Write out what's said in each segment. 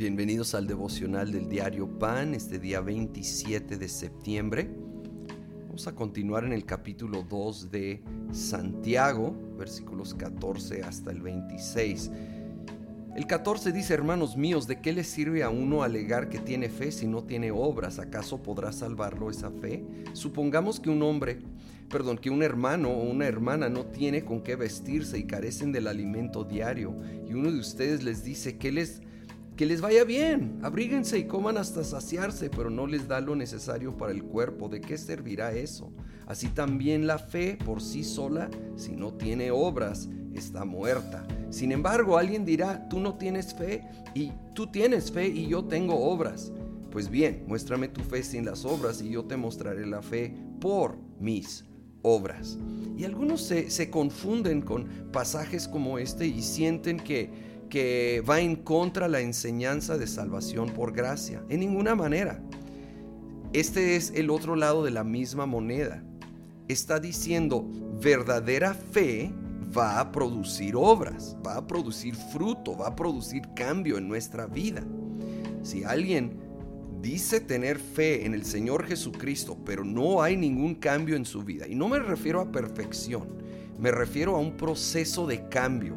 Bienvenidos al devocional del diario Pan, este día 27 de septiembre. Vamos a continuar en el capítulo 2 de Santiago, versículos 14 hasta el 26. El 14 dice, hermanos míos, ¿de qué le sirve a uno alegar que tiene fe si no tiene obras? ¿Acaso podrá salvarlo esa fe? Supongamos que un hombre, perdón, que un hermano o una hermana no tiene con qué vestirse y carecen del alimento diario, y uno de ustedes les dice que les que les vaya bien, abríguense y coman hasta saciarse, pero no les da lo necesario para el cuerpo. ¿De qué servirá eso? Así también la fe por sí sola, si no tiene obras, está muerta. Sin embargo, alguien dirá, tú no tienes fe y tú tienes fe y yo tengo obras. Pues bien, muéstrame tu fe sin las obras y yo te mostraré la fe por mis obras. Y algunos se, se confunden con pasajes como este y sienten que que va en contra la enseñanza de salvación por gracia. En ninguna manera. Este es el otro lado de la misma moneda. Está diciendo, verdadera fe va a producir obras, va a producir fruto, va a producir cambio en nuestra vida. Si alguien dice tener fe en el Señor Jesucristo, pero no hay ningún cambio en su vida, y no me refiero a perfección, me refiero a un proceso de cambio,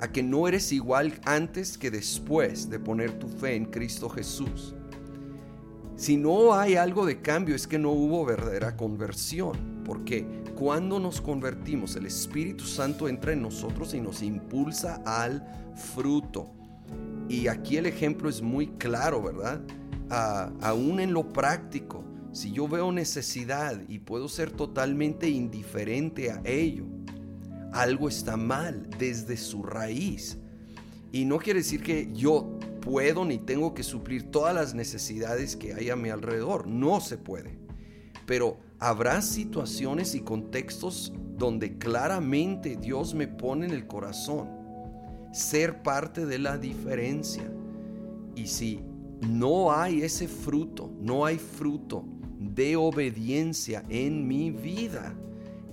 a que no eres igual antes que después de poner tu fe en Cristo Jesús. Si no hay algo de cambio es que no hubo verdadera conversión, porque cuando nos convertimos el Espíritu Santo entra en nosotros y nos impulsa al fruto. Y aquí el ejemplo es muy claro, ¿verdad? aún en lo práctico, si yo veo necesidad y puedo ser totalmente indiferente a ello, algo está mal desde su raíz. Y no quiere decir que yo puedo ni tengo que suplir todas las necesidades que hay a mi alrededor. No se puede. Pero habrá situaciones y contextos donde claramente Dios me pone en el corazón ser parte de la diferencia. Y si no hay ese fruto, no hay fruto de obediencia en mi vida,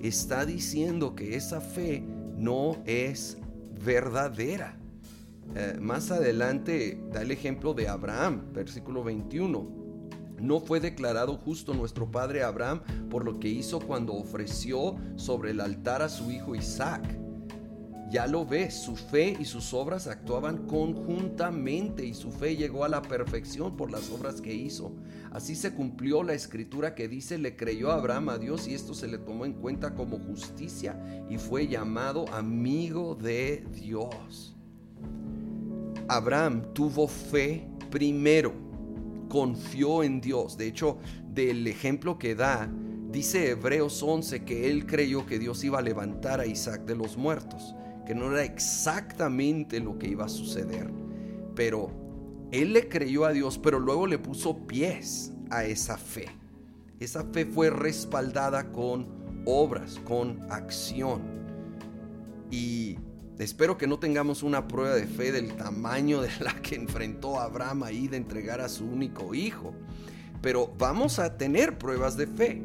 está diciendo que esa fe no es verdadera. Eh, más adelante da el ejemplo de Abraham, versículo 21. No fue declarado justo nuestro padre Abraham por lo que hizo cuando ofreció sobre el altar a su hijo Isaac ya lo ves, su fe y sus obras actuaban conjuntamente y su fe llegó a la perfección por las obras que hizo. Así se cumplió la escritura que dice, le creyó Abraham a Dios y esto se le tomó en cuenta como justicia y fue llamado amigo de Dios. Abraham tuvo fe primero, confió en Dios. De hecho, del ejemplo que da, dice Hebreos 11 que él creyó que Dios iba a levantar a Isaac de los muertos que no era exactamente lo que iba a suceder. Pero él le creyó a Dios, pero luego le puso pies a esa fe. Esa fe fue respaldada con obras, con acción. Y espero que no tengamos una prueba de fe del tamaño de la que enfrentó Abraham ahí de entregar a su único hijo. Pero vamos a tener pruebas de fe,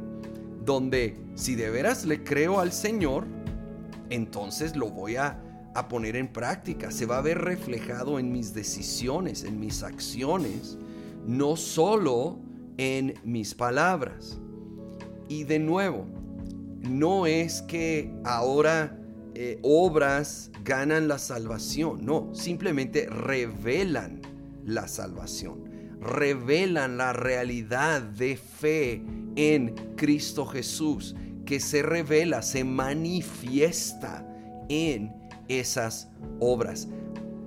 donde si de veras le creo al Señor, entonces lo voy a, poner en práctica. Se va a ver reflejado en mis decisiones, en mis acciones, no solo en mis palabras. Y de nuevo, no es que ahora eh, obras ganan la salvación, no, simplemente revelan la salvación, revelan la realidad de fe en Cristo Jesús que se revela, se manifiesta en esas obras.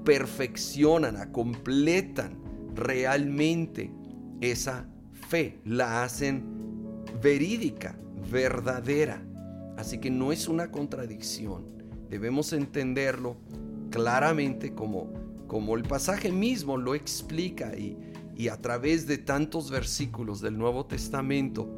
Perfeccionan, completan realmente esa fe, la hacen verídica, verdadera. Así que no es una contradicción. Debemos entenderlo claramente como, como el pasaje mismo lo explica y, y a través de tantos versículos del Nuevo Testamento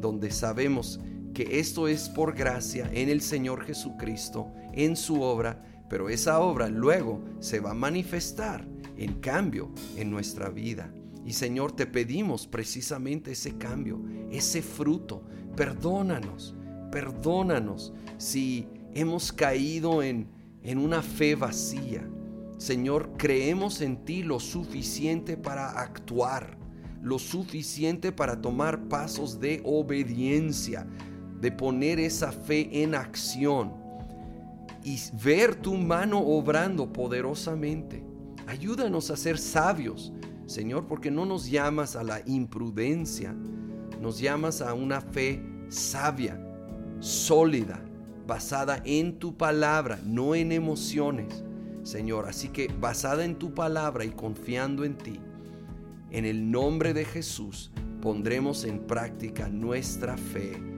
donde sabemos que esto es por gracia en el Señor Jesucristo, en su obra, pero esa obra luego se va a manifestar en cambio en nuestra vida. Y Señor, te pedimos precisamente ese cambio, ese fruto. Perdónanos, perdónanos si hemos caído en, en una fe vacía, Señor, creemos en ti lo suficiente para actuar, lo suficiente para tomar pasos de obediencia, de poner esa fe en acción y ver tu mano obrando poderosamente. Ayúdanos a ser sabios, Señor, porque no nos llamas a la imprudencia, nos llamas a una fe sabia, sólida, basada en tu palabra, no en emociones, Señor. Así que basada en tu palabra y confiando en ti, en el nombre de Jesús pondremos en práctica nuestra fe.